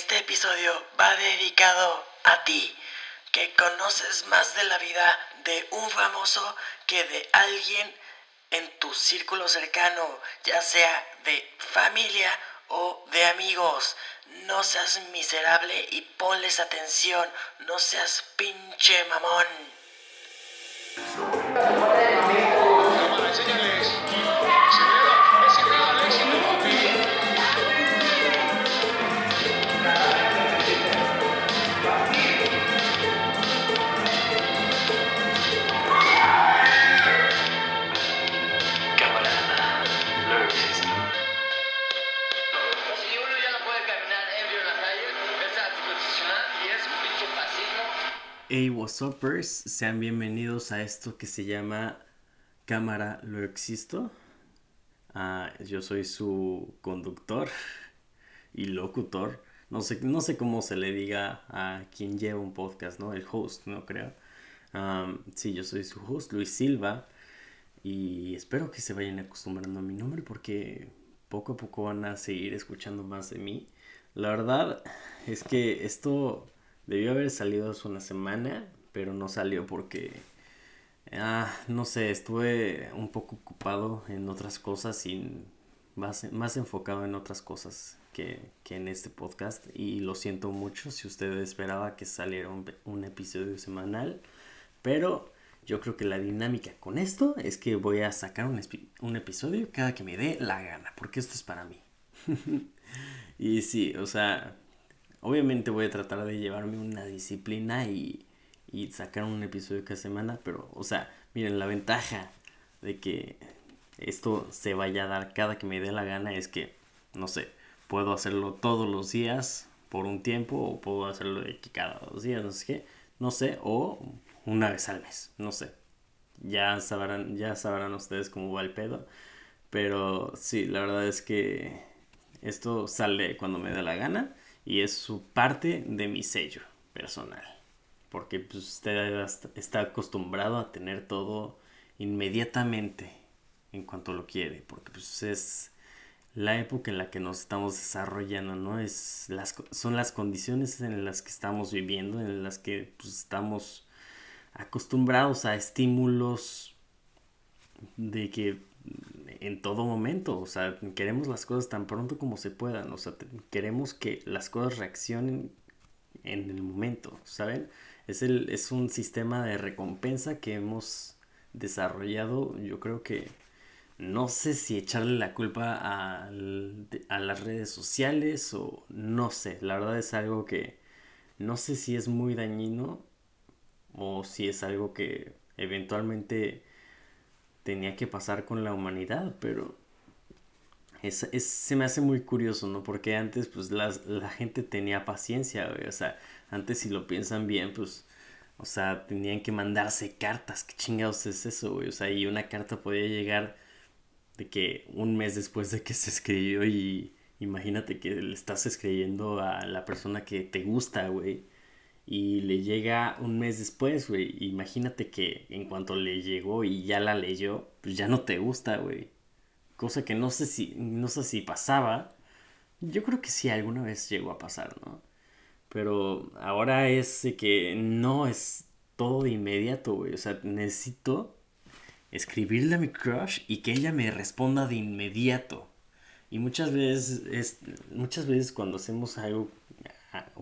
Este episodio va dedicado a ti, que conoces más de la vida de un famoso que de alguien en tu círculo cercano, ya sea de familia o de amigos. No seas miserable y ponles atención, no seas pinche mamón. Hey, what's uppers? Sean bienvenidos a esto que se llama Cámara Lo Existo. Ah, yo soy su conductor y locutor. No sé, no sé cómo se le diga a quien lleva un podcast, ¿no? El host, no creo. Sí, yo soy su host, Luis Silva. Y espero que se vayan acostumbrando a mi nombre porque poco a poco van a seguir escuchando más de mí. La verdad es que esto debió haber salido hace una semana, pero no salió porque, ah, no sé, estuve un poco ocupado en otras cosas y más, más enfocado en otras cosas que, que en este podcast. Y lo siento mucho si usted esperaba que saliera un, un episodio semanal, pero yo creo que la dinámica con esto es que voy a sacar un, un episodio cada que me dé la gana, porque esto es para mí. y sí, o sea, obviamente voy a tratar de llevarme una disciplina y, y sacar un episodio cada semana, pero, o sea, miren, la ventaja de que esto se vaya a dar cada que me dé la gana es que, no sé, puedo hacerlo todos los días por un tiempo o puedo hacerlo de cada dos días, no sé qué, no sé, o una vez al mes, no sé. Ya sabrán, ya sabrán ustedes cómo va el pedo. Pero sí, la verdad es que esto sale cuando me da la gana y es su parte de mi sello personal. Porque pues, usted está acostumbrado a tener todo inmediatamente en cuanto lo quiere. Porque pues es la época en la que nos estamos desarrollando, ¿no? Es las, son las condiciones en las que estamos viviendo, en las que pues, estamos acostumbrados a estímulos de que en todo momento, o sea, queremos las cosas tan pronto como se puedan, o sea, queremos que las cosas reaccionen en el momento, ¿saben? Es, el, es un sistema de recompensa que hemos desarrollado, yo creo que no sé si echarle la culpa al- a las redes sociales o no sé, la verdad es algo que no sé si es muy dañino o si es algo que eventualmente tenía que pasar con la humanidad, pero es, es- se me hace muy curioso, ¿no? Porque antes, pues, las, la gente tenía paciencia, güey, o sea, antes si lo piensan bien, pues, o sea, tenían que mandarse cartas, ¿qué chingados es eso, güey? O sea, y una carta podía llegar de que un mes después de que se escribió y imagínate que le estás escribiendo a la persona que te gusta, güey y le llega un mes después, güey. Imagínate que en cuanto le llegó y ya la leyó, pues ya no te gusta, güey. Cosa que no sé si, no sé si pasaba. Yo creo que sí alguna vez llegó a pasar, ¿no? Pero ahora es que no es todo de inmediato, güey. O sea, necesito escribirle a mi crush y que ella me responda de inmediato. Y muchas veces es muchas veces cuando hacemos algo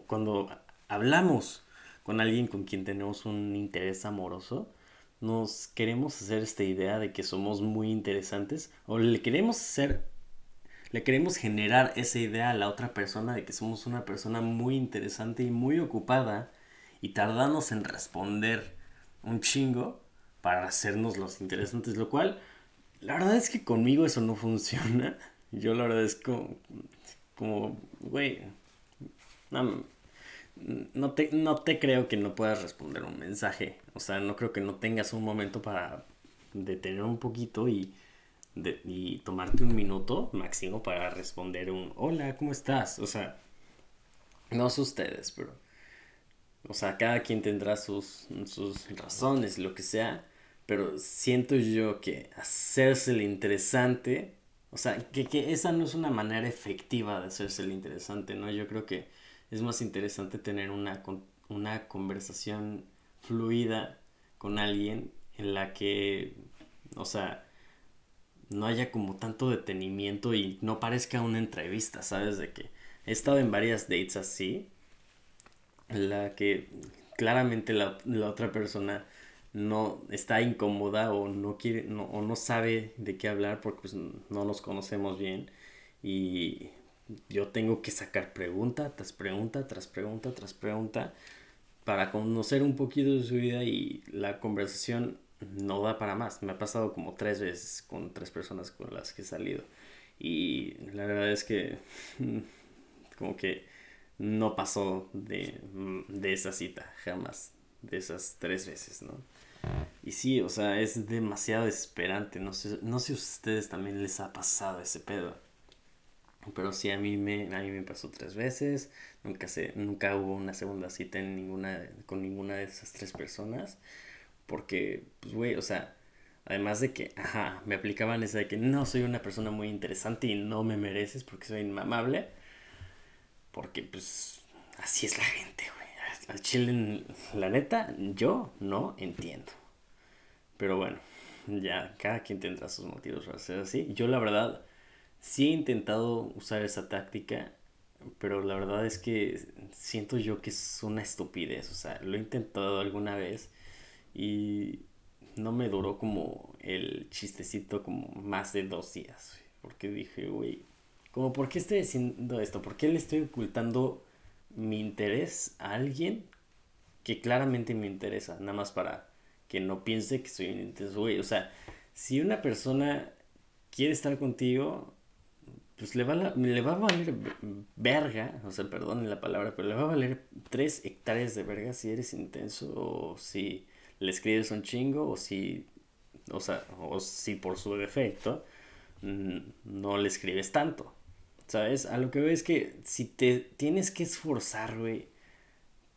cuando hablamos con alguien con quien tenemos un interés amoroso, nos queremos hacer esta idea de que somos muy interesantes o le queremos hacer le queremos generar esa idea a la otra persona de que somos una persona muy interesante y muy ocupada y tardamos en responder un chingo para hacernos los interesantes, lo cual la verdad es que conmigo eso no funciona. Yo la verdad es como, como, güey, no, no te, no te creo que no puedas responder un mensaje. O sea, no creo que no tengas un momento para detener un poquito y, de- y tomarte un minuto máximo para responder un hola, ¿cómo estás? O sea, no sé ustedes, pero... O sea, cada quien tendrá sus, sus razones, lo que sea. Pero siento yo que hacerse el interesante, o sea, que, que esa no es una manera efectiva de hacerse el interesante, ¿no? Yo creo que es más interesante tener una, una conversación fluida con alguien en la que, o sea, no haya como tanto detenimiento y no parezca una entrevista, ¿sabes? De que he estado en varias dates así, en la que claramente la, otra persona no está incómoda o no quiere o no sabe de qué hablar porque pues, no nos conocemos bien y yo tengo que sacar pregunta tras pregunta tras pregunta tras pregunta para conocer un poquito de su vida y la conversación no da para más. Me ha pasado como tres veces con tres personas con las que he salido. Y la verdad es que como que no pasó de, de esa cita, jamás, de esas tres veces, ¿no? Y sí, o sea, es demasiado desesperante. No sé, no sé si a ustedes también les ha pasado ese pedo. Pero sí, a mí me, a mí me pasó tres veces. Nunca, se, nunca hubo una segunda cita en ninguna, con ninguna de esas tres personas. Porque, pues, güey, o sea, además de que, ajá, me aplicaban esa de que no soy una persona muy interesante y no me mereces porque soy inmamable. Porque, pues, así es la gente, güey. Al chile, la neta, yo no entiendo. Pero bueno, ya, cada quien tendrá sus motivos para ser así. Yo, la verdad Sí he intentado usar esa táctica, pero la verdad es que siento yo que es una estupidez. O sea, lo he intentado alguna vez y no me duró como el chistecito como más de dos días. Porque dije, güey, como por qué estoy haciendo esto? ¿Por qué le estoy ocultando mi interés a alguien que claramente me interesa? Nada más para que no piense que soy un intenso, güey. O sea, si una persona quiere estar contigo, pues le va, le va a valer verga, o sea, perdón la palabra, pero le va a valer tres hectáreas de verga si eres intenso o si le escribes un chingo o si, o sea, o si por su defecto mm, no le escribes tanto. ¿Sabes? A lo que veo es que si te tienes que esforzar, güey,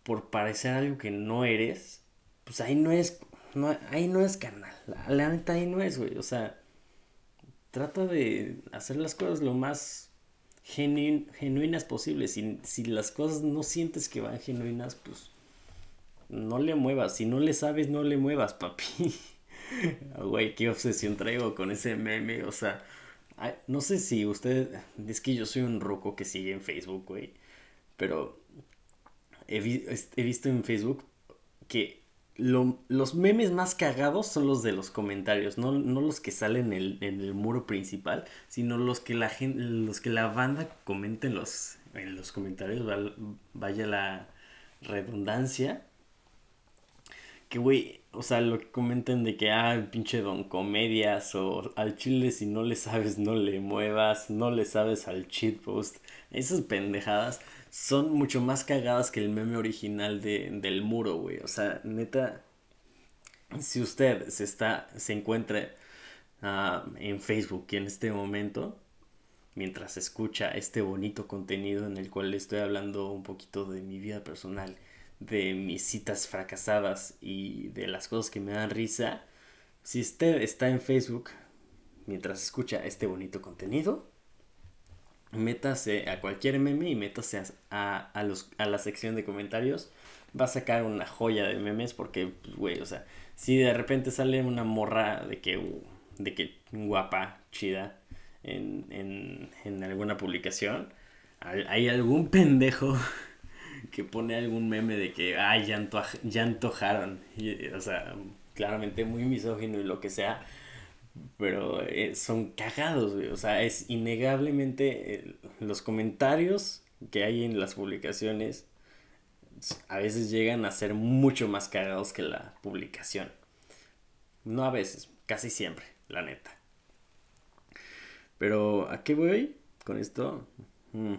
por parecer algo que no eres, pues ahí no es, no, ahí no es carnal. La, la neta ahí no es, güey. O sea, trata de hacer las cosas lo más genuinas posibles. Si, si las cosas no sientes que van genuinas, pues no le muevas. Si no le sabes, no le muevas, papi. Güey, qué obsesión traigo con ese meme. O sea, no sé si usted. Es que yo soy un roco que sigue en Facebook, güey. Pero he, he visto en Facebook que los memes más cagados son los de los comentarios, no, los que salen en el, muro principal, sino los que la los que la banda comenta en los, en los comentarios, vaya la redundancia. Que güey, o sea, lo que comentan de que, ah, pinche don comedias, o al chile si no le sabes, no le muevas, no le sabes al cheat post, esas pendejadas son mucho más cagadas que el meme original de, del muro, güey. O sea, neta, si usted se está, se encuentra ah, en Facebook en este momento, mientras escucha este bonito contenido en el cual estoy hablando un poquito de mi vida personal, de mis citas fracasadas y de las cosas que me dan risa, si usted está en Facebook mientras escucha este bonito contenido, métase a cualquier meme y métase a, a, los, a la sección de comentarios. Va a sacar una joya de memes porque, pues, güey, o sea, si de repente sale una morra de que, de que guapa, chida, en, en, en alguna publicación, hay algún pendejo que pone algún meme de que, ay, ya, ya antojaron. o sea, claramente muy misógino y lo que sea pero eh, son cagados. O sea, es innegablemente eh, los comentarios que hay en las publicaciones a veces llegan a ser mucho más cagados que la publicación. No a veces, casi siempre, la neta. Pero, ¿a qué voy con esto? Mm,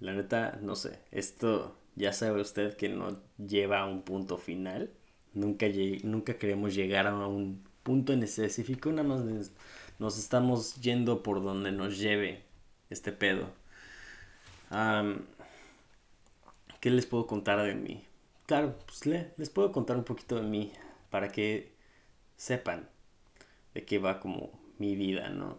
la neta, no sé. Esto ya sabe usted que no lleva a un punto final. Nunca, nunca queremos llegar a un punto en específico, nada más nos estamos yendo por donde nos lleve este pedo. ¿Qué les puedo contar de mí? Claro, pues les puedo contar un poquito de mí para que sepan de qué va como mi vida, ¿no?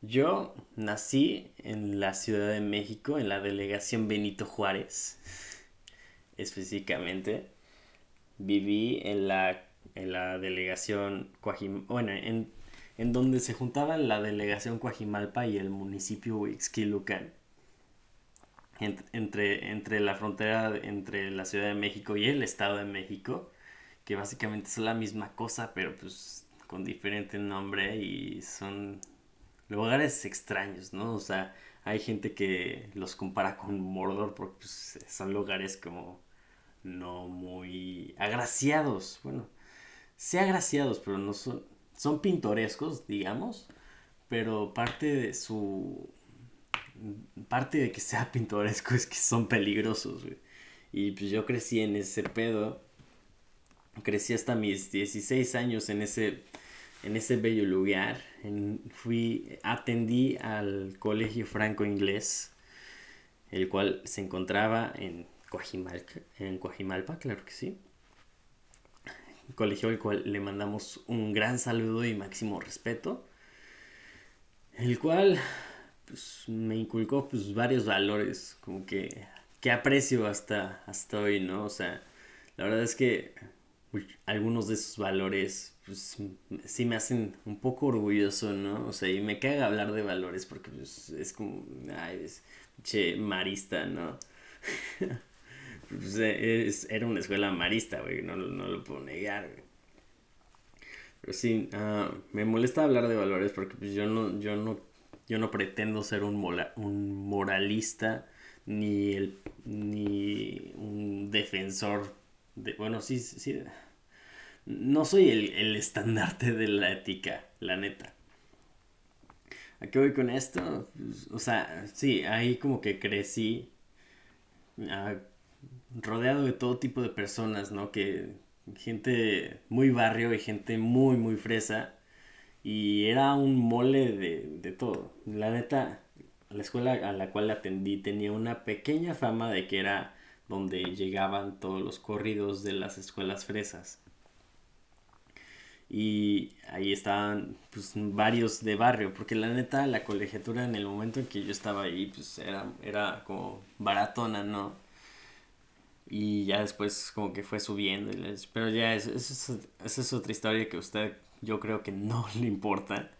Yo nací en la Ciudad de México, en la delegación Benito Juárez, específicamente. Viví en la, en la delegación Coajim... Bueno, en, en donde se juntaban la delegación Coajimalpa y el municipio Huixquilucan. entre, entre la frontera entre la Ciudad de México y el Estado de México, que básicamente son la misma cosa, pero pues con diferente nombre y son lugares extraños, ¿no? O sea, hay gente que los compara con Mordor porque pues, son lugares como no muy agraciados, bueno, sí agraciados, pero no son, son pintorescos, digamos, pero parte de su parte de que sea pintoresco es que son peligrosos. Y pues yo crecí en ese pedo. Crecí hasta mis 16 años en ese en ese bello lugar. fui atendí al colegio franco inglés, el cual se encontraba en Coajimalpa, en Coajimalpa, claro que sí colegio al cual le mandamos un gran saludo y máximo respeto, el cual pues, me inculcó pues, varios valores, como que, que aprecio hasta, hasta hoy, ¿no? O sea, la verdad es que algunos de esos valores pues, sí me hacen un poco orgulloso, ¿no? O sea, y me caga hablar de valores porque pues, es como, ay, es che marista, ¿no? Pues, eh, era una escuela marista, güey, no, lo puedo negar, Pero sí, ah, me molesta hablar de valores porque pues, yo no, yo no, yo no pretendo ser un, un moralista ni el ni un defensor de bueno sí sí no soy el, el estandarte de la ética la neta ¿A qué voy con esto? Pues, o sea, sí, ahí como que crecí ah, rodeado de todo tipo de personas, ¿no? Que gente muy barrio y gente muy, muy fresa. Y era un mole de, de todo. La neta, la escuela a la cual atendí tenía una pequeña fama de que era donde llegaban todos los corridos de las escuelas fresas. Y ahí estaban pues, varios de barrio, porque la neta la colegiatura en el momento en que yo estaba ahí pues era, era como baratona, ¿no? Y ya después como que fue subiendo. pero ya es, esa es otra historia que a usted yo creo que no le importa.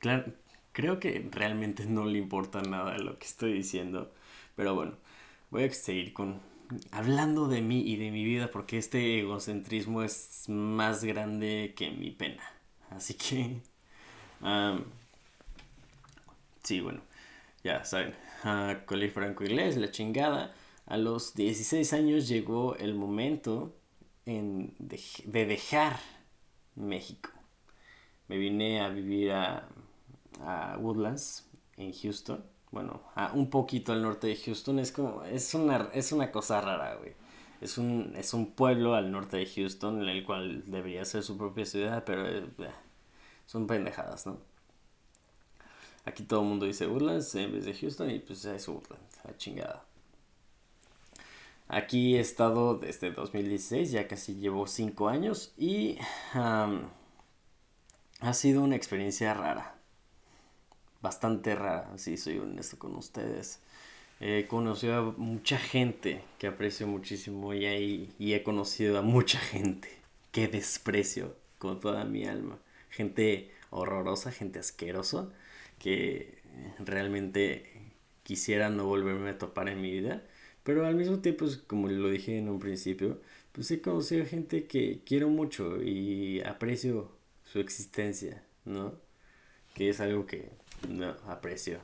Claro, creo que realmente no le importa nada lo que estoy diciendo. Pero bueno, voy a seguir con hablando de mí y de mi vida porque este egocentrismo es más grande que mi pena. Así que... sí, bueno, ya saben. Uh, Franco Inglés, la chingada. A los 16 años llegó el momento en de, dejar México. Me vine a vivir a, Woodlands, en Houston. Bueno, a un poquito al norte de Houston. Es como, es una, es una cosa rara, güey. Es un, es un pueblo al norte de Houston, en el cual debería ser su propia ciudad, pero eh, son pendejadas, ¿no? Aquí todo el mundo dice Woodlands en vez de Houston y pues es Woodlands, la chingada. Aquí he estado desde 2016, ya casi llevo 5 años y ha sido una experiencia rara. Bastante rara, si soy honesto con ustedes. He conocido a mucha gente que aprecio muchísimo y, y he conocido a mucha gente que desprecio con toda mi alma. Gente horrorosa, gente asquerosa que realmente quisiera no volverme a topar en mi vida pero al mismo tiempo, como lo dije en un principio, pues he conocido gente que quiero mucho y aprecio su existencia, ¿no? Que es algo que no aprecio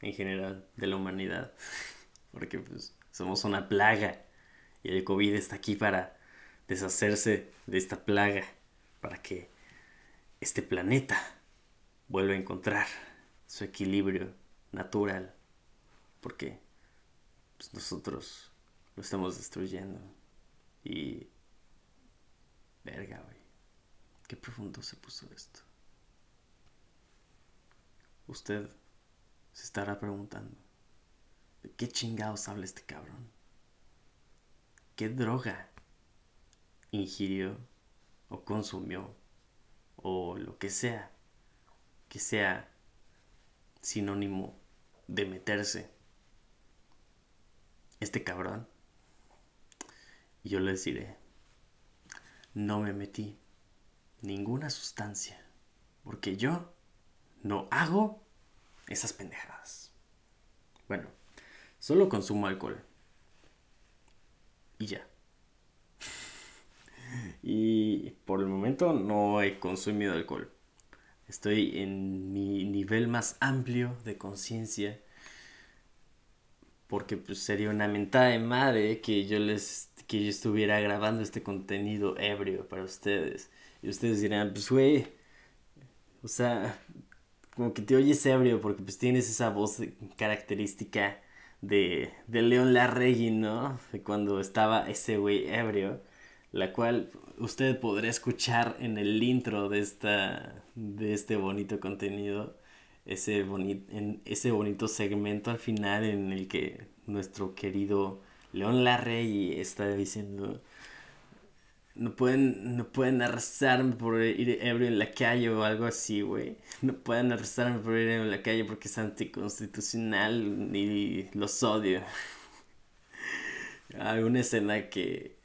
en general de la humanidad. Porque pues somos una plaga y el COVID está aquí para deshacerse de esta plaga, para que este planeta vuelva a encontrar su equilibrio natural. Porque pues nosotros lo estamos destruyendo. Y... Verga, güey. Qué profundo se puso esto. Usted se estará preguntando, ¿de qué chingados habla este cabrón? ¿Qué droga ingirió o consumió o lo que sea que sea sinónimo de meterse. Este cabrón. Y yo les diré, no me metí ninguna sustancia, porque yo no hago esas pendejadas. Bueno, solo consumo alcohol. Y ya. Y por el momento no he consumido alcohol. Estoy en mi nivel más amplio de conciencia. Porque pues sería una mentada de madre que yo les que yo estuviera grabando este contenido ebrio para ustedes. Y ustedes dirán, pues güey, o sea, como que te oyes ebrio porque pues tienes esa voz característica de, de León Larregui, ¿no? De cuando estaba ese güey ebrio, la cual usted podrá escuchar en el intro de, esta, de este bonito contenido, ese, en ese bonito segmento al final en el que nuestro querido León Larrey está diciendo no pueden, no pueden arrestarme por ir ebrio en la calle o algo así, güey. No pueden arrestarme por ir en la calle porque es anticonstitucional y los odio. Alguna escena que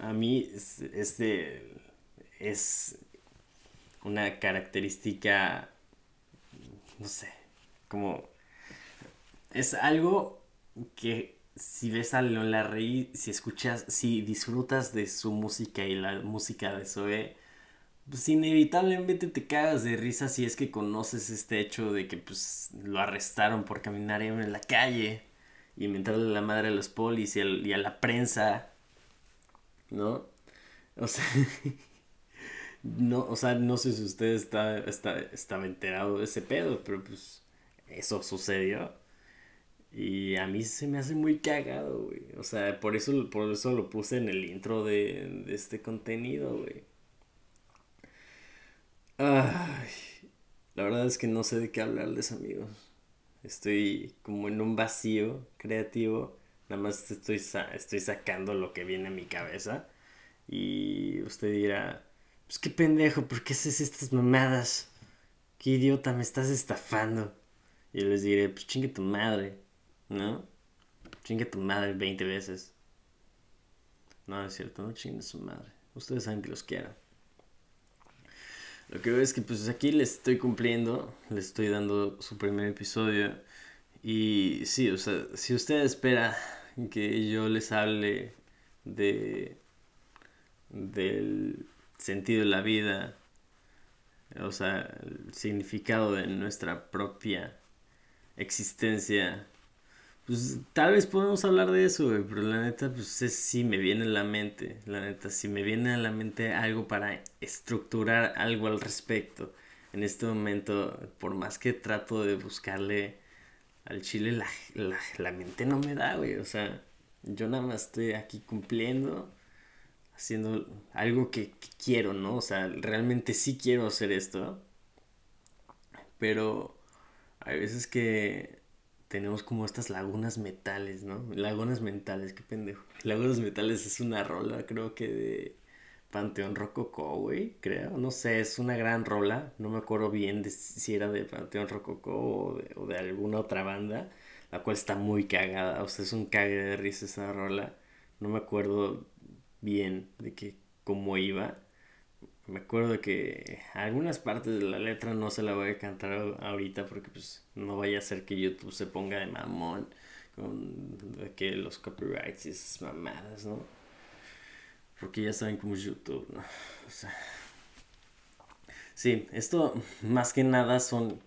a mí es, de, es una característica, no sé, como es algo que si ves a León Larrey, si escuchas, si disfrutas de su música y la música de Zoe, pues inevitablemente te cagas de risa si es que conoces este hecho de que pues lo arrestaron por caminar en la calle y mentarle la madre a los polis y, a la prensa, ¿no? O sea, no, o sea, no sé si usted está, está, estaba enterado de ese pedo, pero pues eso sucedió. Y a mí se me hace muy cagado, güey. O sea, por eso, por eso lo puse en el intro de, de este contenido, güey. Ay, la verdad es que no sé de qué hablarles, amigos. Estoy como en un vacío creativo. Nada más estoy, estoy sacando lo que viene a mi cabeza. Y usted dirá, pues qué pendejo, ¿por qué haces estas mamadas? Qué idiota, me estás estafando. Y les diré, pues chingue tu madre. ¿No? Chingue tu madre 20 veces. No, es cierto, no chingue su madre. Ustedes saben que los quiero. Lo que veo es que pues aquí les estoy cumpliendo, les estoy dando su primer episodio. Y sí, o sea, si usted espera que yo les hable de del sentido de la vida, o sea, el significado de nuestra propia existencia, pues tal vez podemos hablar de eso, güey, pero la neta, pues es, sí me viene a la mente, la neta, si me viene a la mente algo para estructurar algo al respecto. En este momento, por más que trato de buscarle al chile, la, la, mente no me da, güey, o sea, yo nada más estoy aquí cumpliendo, haciendo algo que, quiero, ¿no? O sea, realmente sí quiero hacer esto, pero hay veces que tenemos como estas lagunas metales, ¿no? Lagunas mentales, qué pendejo. Lagunas metales es una rola, creo que de Panteón Rococó, güey, creo. No sé, es una gran rola. No me acuerdo bien de si era de Panteón Rococó o de, o de alguna otra banda, la cual está muy cagada. O sea, es un cague de risa esa rola. No me acuerdo bien de que cómo iba me acuerdo que algunas partes de la letra no se la voy a cantar ahorita porque pues no vaya a ser que YouTube se ponga de mamón con que los copyrights y esas mamadas, ¿no? Porque ya saben cómo es YouTube, ¿no? O sea, sí, esto más que nada son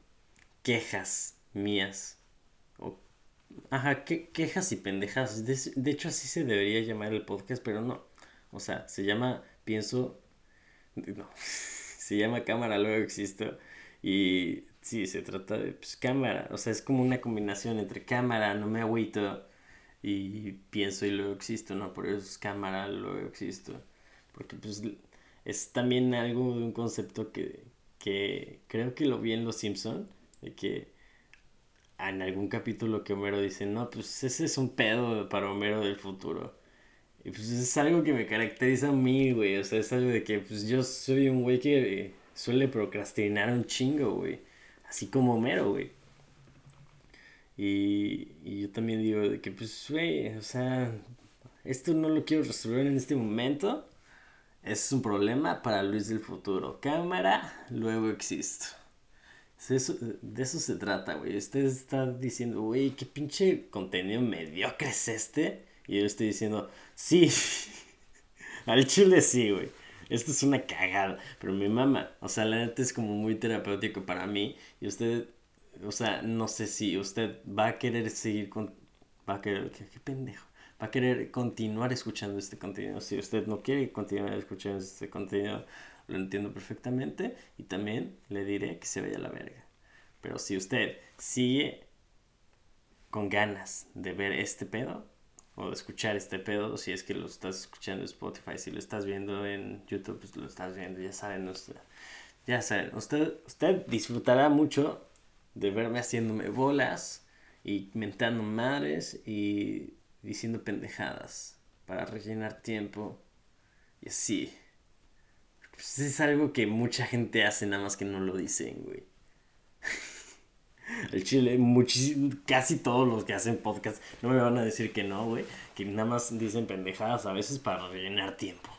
quejas mías. O, ajá, que, quejas y pendejas. De, de hecho así se debería llamar el podcast, pero no. O sea, se llama Pienso no, se llama cámara, luego existo. Y sí, se trata de pues, cámara. O sea, es como una combinación entre cámara, no me agüito y pienso y luego existo, ¿no? Por eso es cámara, luego existo. Porque pues es también algo de un concepto que, que creo que lo vi en Los Simpson, de que en algún capítulo que Homero dice, no, pues ese es un pedo para Homero del futuro. Y pues es algo que me caracteriza a mí, güey. O sea, es algo de que pues yo soy un güey que suele procrastinar un chingo, güey. Así como Homero, güey. Y, y yo también digo de que, pues, güey, o sea, esto no lo quiero resolver en este momento. Es un problema para Luis del futuro. Cámara, luego existo. Eso, de eso se trata, güey. Usted está diciendo, güey, qué pinche contenido mediocre es este. Y yo estoy diciendo, sí. Al chile sí, güey. Esto es una cagada. Pero mi mamá, o sea, la neta es como muy terapéutico para mí. Y usted, o sea, no sé si usted va a querer seguir con. Va a querer. qué, qué pendejo va a querer continuar escuchando este contenido. Si usted no quiere continuar escuchando este contenido, lo entiendo perfectamente y también le diré que se vaya a la verga. Pero si usted sigue con ganas de ver este pedo o escuchar este pedo, si es que lo estás escuchando en Spotify, si lo estás viendo en YouTube, pues lo estás viendo, ya saben, usted, ya saben, usted, usted disfrutará mucho de verme haciéndome bolas y mentando madres y diciendo pendejadas para rellenar tiempo y así. Pues es algo que mucha gente hace, nada más que no lo dicen, güey. El chile, casi todos los que hacen podcast no me van a decir que no, güey. Que nada más dicen pendejadas a veces para rellenar tiempo.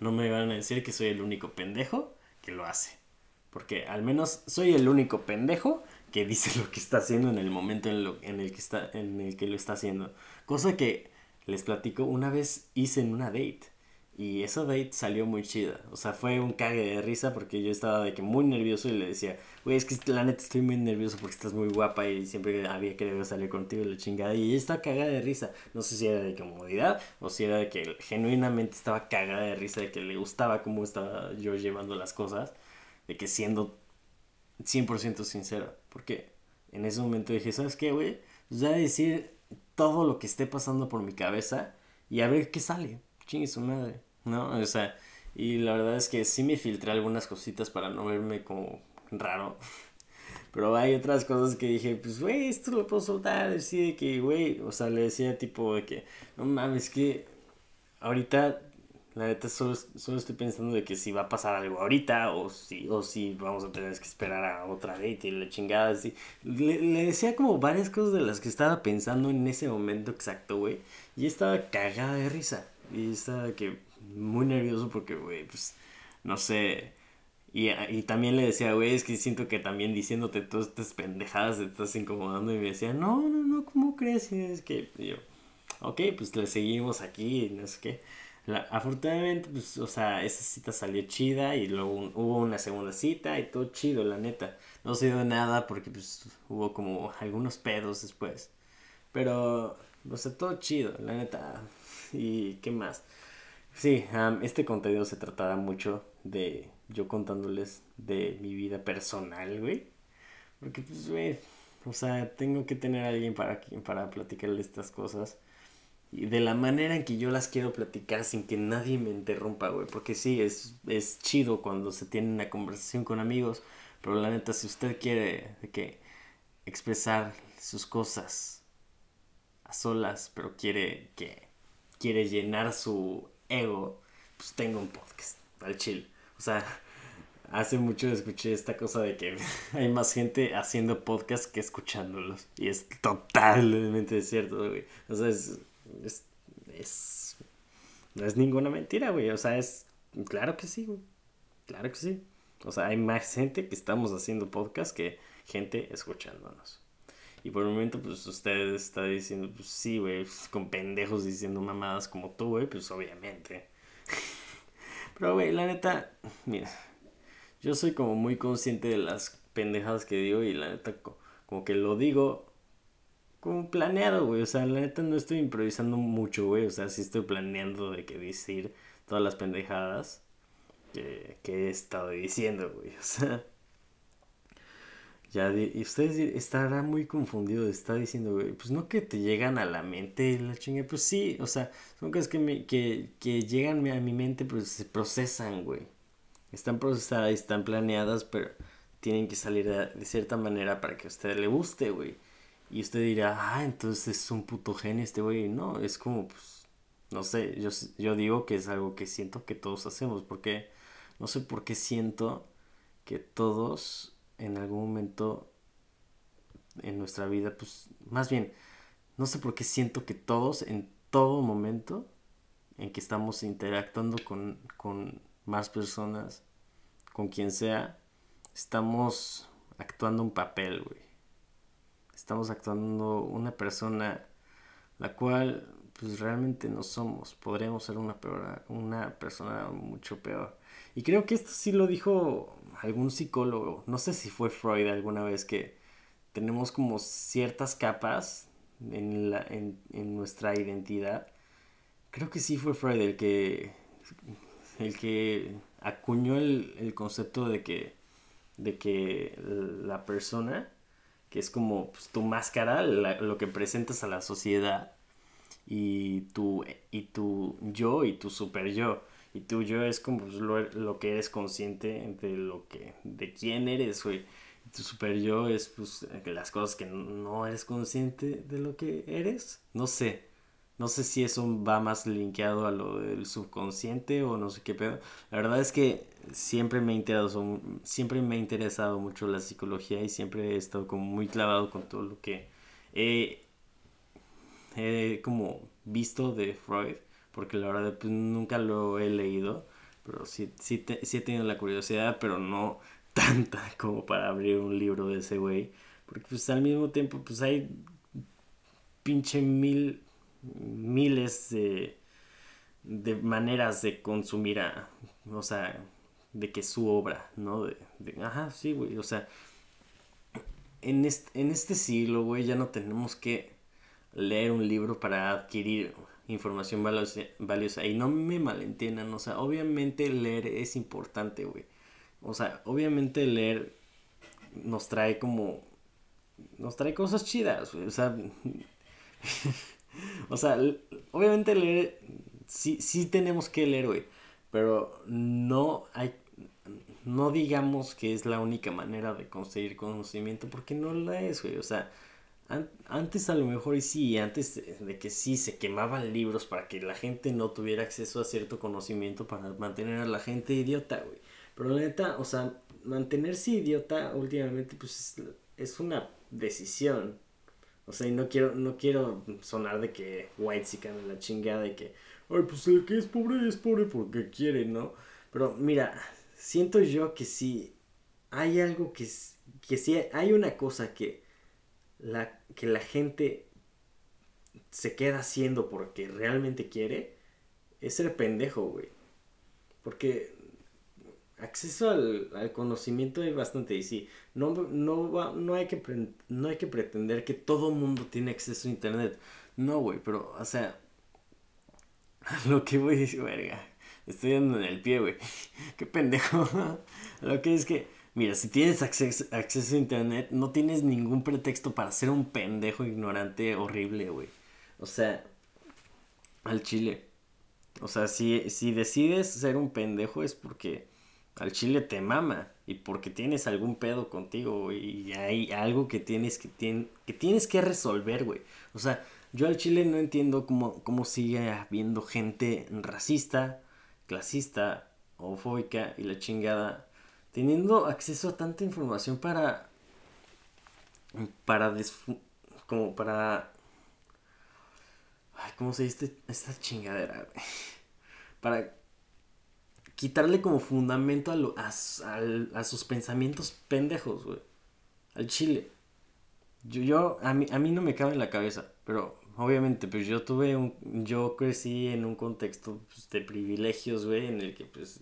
No me van a decir que soy el único pendejo que lo hace. Porque al menos soy el único pendejo que dice lo que está haciendo en el momento en, lo, en, el, que está, en el que lo está haciendo. Cosa que les platico, una vez hice en una date. Y esa date salió muy chida. O sea, fue un cague de risa porque yo estaba de que muy nervioso y le decía, güey, es que la neta estoy muy nervioso porque estás muy guapa y siempre había querido salir contigo y la chingada. Y estaba cagada de risa. No sé si era de comodidad o si era de que genuinamente estaba cagada de risa, de que le gustaba cómo estaba yo llevando las cosas. De que siendo 100% sincero. Porque en ese momento dije, ¿sabes qué, güey? Pues voy a decir todo lo que esté pasando por mi cabeza y a ver qué sale. Chingue su madre, ¿no? O sea, y la verdad es que sí me filtré algunas cositas para no verme como raro. Pero hay otras cosas que dije, pues, güey, esto lo puedo soltar. Decía de que, güey, o sea, le decía tipo de que, no mames, que ahorita la neta solo, solo estoy pensando de que si va a pasar algo ahorita o si, o si vamos a tener que esperar a otra date y la chingada así. Le, le decía como varias cosas de las que estaba pensando en ese momento exacto, güey. Y estaba cagada de risa. Y estaba que muy nervioso porque, güey, pues, no sé. Y, y también le decía, güey, es que siento que también diciéndote todas estas pendejadas te estás incomodando. Y me decía, no, no, no, ¿cómo crees? Y es que yo, ok, pues le seguimos aquí, no sé qué. Afortunadamente, pues, o sea, esa cita salió chida y luego hubo una segunda cita y todo chido, la neta. No se dio nada porque, pues, hubo como algunos pedos después. Pero, o sea, todo chido, la neta. ¿Y qué más? Sí, este contenido se tratará mucho de yo contándoles de mi vida personal, güey. Porque, pues, güey, o sea, tengo que tener a alguien para, para platicarle estas cosas y de la manera en que yo las quiero platicar sin que nadie me interrumpa, güey. Porque sí, es, es chido cuando se tiene una conversación con amigos, pero la neta, si usted quiere que expresar sus cosas a solas, pero quiere que quiere llenar su ego, pues tengo un podcast al chill. O sea, hace mucho escuché esta cosa de que hay más gente haciendo podcast que escuchándolos. Y es totalmente cierto, güey. O sea, es, es, no es ninguna mentira, güey. O sea, es, claro que sí, güey. Claro que sí. O sea, hay más gente que estamos haciendo podcast que gente escuchándonos. Y por el momento, pues usted está diciendo, pues sí, güey, pues, con pendejos diciendo mamadas como tú, güey, pues obviamente. Pero, güey, la neta, mira, yo soy como muy consciente de las pendejadas que digo y la neta, como que lo digo como planeado, güey. O sea, la neta no estoy improvisando mucho, güey. O sea, sí estoy planeando de que decir todas las pendejadas que, he estado diciendo, güey. O sea. Ya, y ustedes estarán muy confundidos. Está diciendo, güey, pues no que te llegan a la mente la chinga. Pues sí, o sea, son cosas que, me, que, que llegan a mi mente, pues se procesan, güey. Están procesadas están planeadas, pero tienen que salir de cierta manera para que a usted le guste, güey. Y usted dirá, ah, entonces es un puto genio este güey. No, es como, pues, no sé, yo, yo digo que es algo que siento que todos hacemos, porque no sé por qué siento que todos en algún momento en nuestra vida, pues más bien, no sé por qué siento que todos en todo momento en que estamos interactuando con, con más personas, con quien sea, estamos actuando un papel, güey. Estamos actuando una persona la cual pues realmente no somos. Podríamos ser una, peor, una persona mucho peor. Y creo que esto sí lo dijo algún psicólogo. No sé si fue Freud alguna vez que tenemos como ciertas capas en, la, en, en nuestra identidad. Creo que sí fue Freud el que, el que acuñó el, el concepto de que, de que la persona, que es como pues, tu máscara, lo que presentas a la sociedad, y tu, y tu yo y tu super yo. Y tu yo es como pues, lo, lo, que eres consciente de lo que, de quién eres, güey tu super yo es pues las cosas que no eres consciente de lo que eres. No sé. No sé si eso va más linkeado a lo del subconsciente o no sé qué pedo. La verdad es que siempre me interesado, siempre me ha interesado mucho la psicología y siempre he estado como muy clavado con todo lo que he, como visto de Freud. Porque la verdad pues, nunca lo he leído. Pero sí, sí, sí he tenido la curiosidad, pero no tanta como para abrir un libro de ese güey. Porque pues al mismo tiempo pues hay pinche mil, miles de, de maneras de consumir a, o sea, de que su obra, ¿no? De, ajá, sí, güey, o sea, en este, en este siglo, güey, ya no tenemos que leer un libro para adquirir información valiosa. Y no me malentiendan, o sea, obviamente leer es importante, güey. O sea, obviamente leer nos trae como... Nos trae cosas chidas, O sea... o sea, obviamente leer... Sí, sí tenemos que leer, güey. Pero no hay... No digamos que es la única manera de conseguir conocimiento porque no la es, güey. O sea, antes a lo mejor y sí, antes de que sí se quemaban libros para que la gente no tuviera acceso a cierto conocimiento para mantener a la gente idiota, güey. Pero la neta, o sea, mantenerse idiota últimamente, pues es, una decisión. O sea, y no quiero, no quiero sonar de que white en la chingada de que, ay, pues el que es pobre es pobre porque quiere, ¿no? Pero mira, siento yo que si hay algo que, que si hay una cosa que la, que la gente se queda haciendo porque realmente quiere, es ser pendejo, güey. Porque acceso al, conocimiento hay bastante y sí, no, no, no, hay que no hay que pretender que todo mundo tiene acceso a internet. No, güey, pero, o sea, lo que voy decir, verga, estoy dando en el pie, güey. Qué pendejo. lo que es que, mira, si tienes acceso, acceso a internet, no tienes ningún pretexto para ser un pendejo ignorante horrible, güey. O sea, al chile. O sea, si, si decides ser un pendejo es porque al chile te mama y porque tienes algún pedo contigo y hay algo que tienes que, que tienes que resolver, güey. O sea, yo al chile no entiendo cómo, cómo sigue habiendo gente racista, clasista, homofóbica y la chingada, teniendo acceso a tanta información para, para, como para, ay, ¿cómo se dice esta chingadera? Para quitarle como fundamento a, a, sus pensamientos pendejos, güey. Al chile. Yo, yo a, mí, a mí no me cabe en la cabeza, pero obviamente, pues yo tuve un, yo crecí en un contexto pues, de privilegios, güey, en el que pues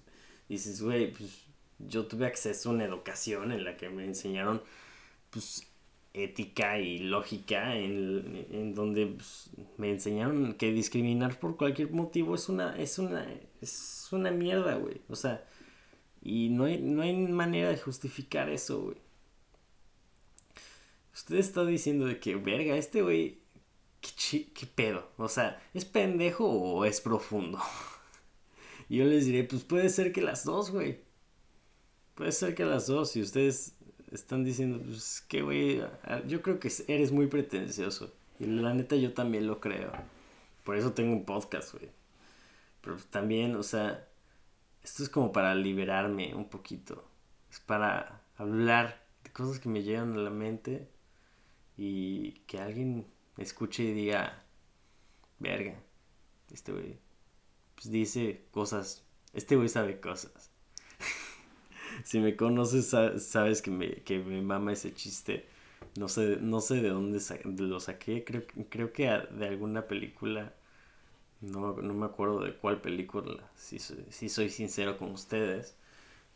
dices, güey, pues yo tuve acceso a una educación en la que me enseñaron, pues, ética y lógica, en, en donde pues, me enseñaron que discriminar por cualquier motivo es una, es una, es una mierda, güey. O sea, y no hay, no hay manera de justificar eso, güey. Usted está diciendo de que, verga, este güey, ¿qué, ¿qué, pedo? O sea, ¿es pendejo o es profundo? yo les diré, pues puede ser que las dos, güey. Puede ser que las dos. Y ustedes están diciendo, pues que, güey, yo creo que eres muy pretencioso. Y la neta yo también lo creo. Por eso tengo un podcast, güey. Pero también, o sea, esto es como para liberarme un poquito. Es para hablar de cosas que me llegan a la mente y que alguien escuche y diga, verga, este güey pues dice cosas, este güey sabe cosas. Si me conoces sabes que me, que me mama ese chiste. No sé, no sé de dónde lo saqué, creo, creo que de alguna película, no, no me acuerdo de cuál película, si, si soy sincero con ustedes,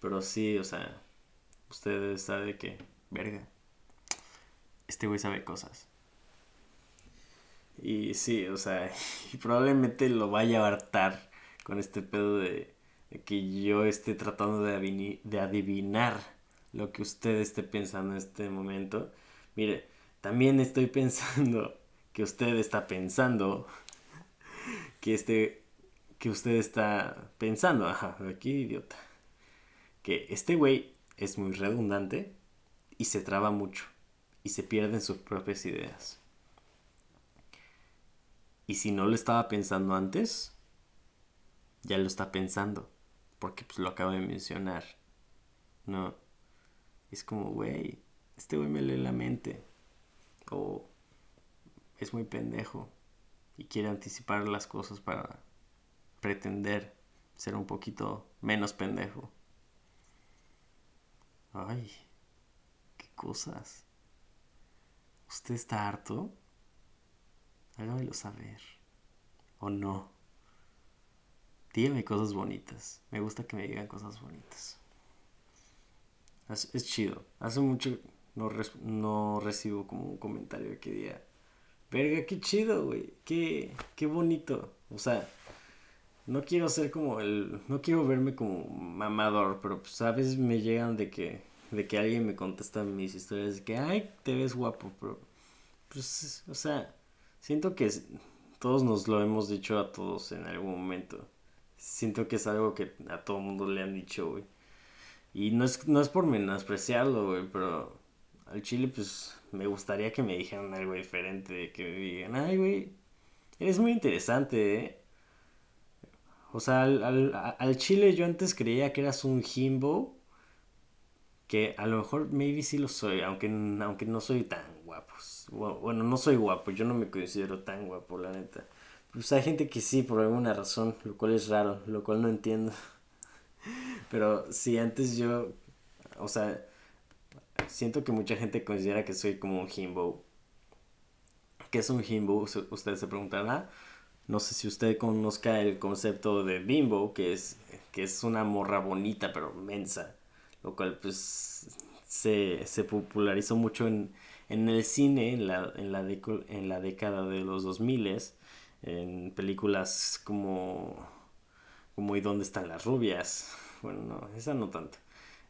pero sí, o sea, ustedes saben que, verga, este güey sabe cosas. Y sí, o sea, y probablemente lo vaya a hartar con este pedo de, que yo esté tratando de, de adivinar lo que usted esté pensando en este momento. Mire, también estoy pensando que usted está pensando que este que usted está pensando, ajá, aquí idiota. Que este güey es muy redundante y se traba mucho y se pierden sus propias ideas. Y si no lo estaba pensando antes, ya lo está pensando, porque pues lo acabo de mencionar. No. Es como, güey, este güey me lee la mente. O es muy pendejo y quiere anticipar las cosas para pretender ser un poquito menos pendejo. Ay, qué cosas. ¿Usted está harto? Hágamelo saber. ¿O no? Dígame cosas bonitas. Me gusta que me digan cosas bonitas. Es, chido. Hace mucho no, no recibo como un comentario que diga, verga, qué chido, güey. Qué, qué bonito. O sea, no quiero ser como el... No quiero verme como mamador, pero pues a veces me llegan de que de que alguien me contesta mis historias de que, ay, te ves guapo, pero, pues, o sea, siento que todos nos lo hemos dicho a todos en algún momento. Siento que es algo que a todo mundo le han dicho, güey. Y no es, no es por menospreciarlo, güey, pero al chile, pues, me gustaría que me dijeran algo diferente, que me digan, ay, güey, eres muy interesante, ¿eh? O sea, al, al, al chile yo antes creía que eras un Jimbo que a lo mejor maybe sí lo soy, aunque, aunque no soy tan guapo. Bueno, no soy guapo, yo no me considero tan guapo, la neta. Pues hay gente que sí, por alguna razón, lo cual es raro, lo cual no entiendo. Pero si antes yo, o sea, siento que mucha gente considera que soy como un himbo. ¿Qué es un himbo? Ustedes se preguntarán. No sé si usted conozca el concepto de bimbo, que es, que es una morra bonita pero mensa lo cual pues se, popularizó mucho en, el cine en la, en la, en la década de los 2000 en películas como como ¿Y dónde están las rubias? Bueno, no, esa no tanto.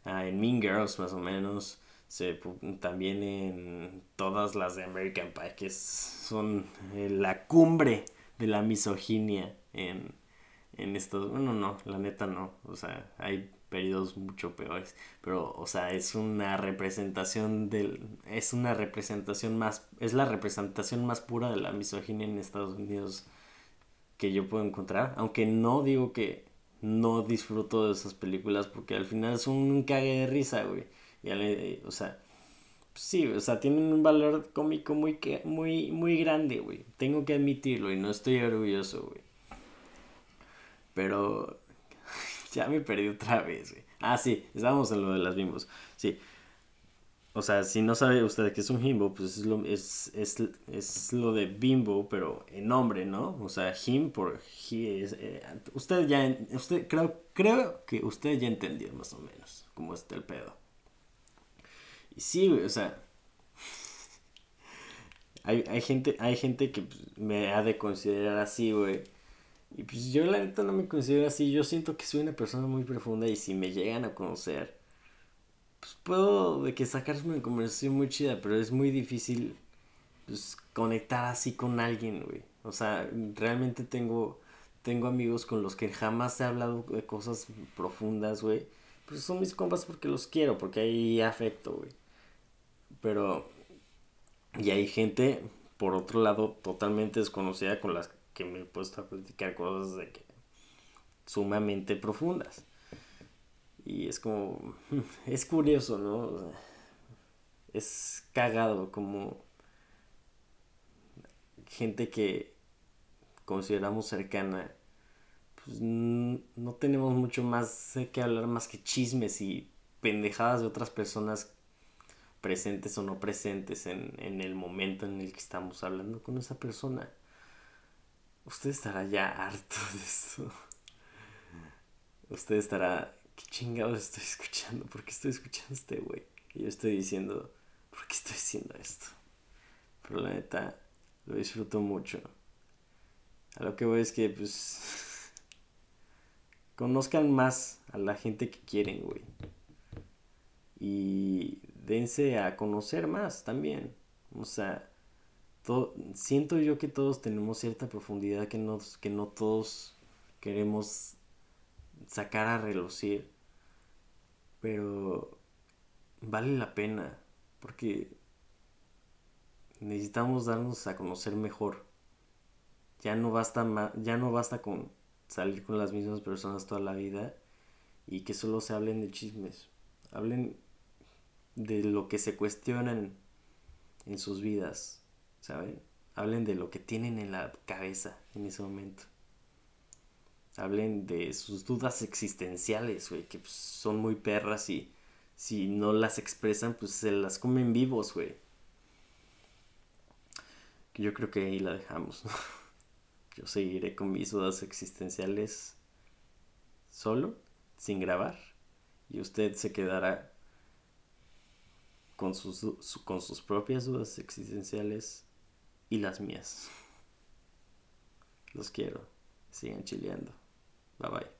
Ah, en Mean Girls más o menos. Se, también en todas las de American Pie, que son eh, la cumbre de la misoginia en, en estos... Bueno, no, la neta no. O sea, hay periodos mucho peores. Pero, o sea, es una representación del. Es una representación más. Es la representación más pura de la misoginia en Estados Unidos que yo puedo encontrar. Aunque no digo que no disfruto de esas películas porque al final es un cague de risa, güey. Y, o sea. Sí, o sea, tienen un valor cómico muy, muy, muy grande, güey. Tengo que admitirlo y no estoy orgulloso, güey. Pero ya me perdí otra vez, güey. Ah, sí, estábamos en lo de las bimbos. Sí. O sea, si no sabe usted que es un himbo, pues es lo, es, es, lo de bimbo, pero en nombre, ¿no? O sea, him por he es, eh, usted ya, usted, creo, creo que usted ya entendió más o menos cómo está el pedo. Y sí, güey, o sea, hay, hay, gente, hay gente que pues, me ha de considerar así, güey. Y pues yo la neta no me considero así, yo siento que soy una persona muy profunda y si me llegan a conocer, pues puedo de que sacarme una conversación muy chida, pero es muy difícil pues, conectar así con alguien, güey. O sea, realmente tengo, tengo amigos con los que jamás he hablado de cosas profundas, güey. Pues son mis compas porque los quiero, porque hay afecto, güey. Pero... Y hay gente, por otro lado, totalmente desconocida con las que me he puesto a platicar cosas de que sumamente profundas. Y es como, es curioso, ¿no? es cagado como gente que consideramos cercana, pues no tenemos mucho más que hablar más que chismes y pendejadas de otras personas presentes o no presentes en, en el momento en el que estamos hablando con esa persona. Usted estará ya harto de esto. Usted estará, ¿qué chingados estoy escuchando? ¿Por qué estoy escuchando a este güey? Y yo estoy diciendo, ¿por qué estoy haciendo esto? Pero la neta, lo disfruto mucho. A lo que voy es que, pues, conozcan más a la gente que quieren, güey. Y dense a conocer más también. O sea, siento yo que todos tenemos cierta profundidad que, nos, que no todos queremos sacar a relucir. Pero vale la pena. Porque necesitamos darnos a conocer mejor. Ya no basta ya no basta con salir con las mismas personas toda la vida y que solo se hablen de chismes. Hablen de lo que se cuestionan en sus vidas, ¿saben? Hablen de lo que tienen en la cabeza en ese momento. Hablen de sus dudas existenciales, güey, que pues, son muy perras y si no las expresan, pues se las comen vivos, güey. Yo creo que ahí la dejamos. Yo seguiré con mis dudas existenciales solo, sin grabar, y usted se quedará con sus, con sus propias dudas existenciales y las mías. Los quiero. Sigan chileando. Bye bye.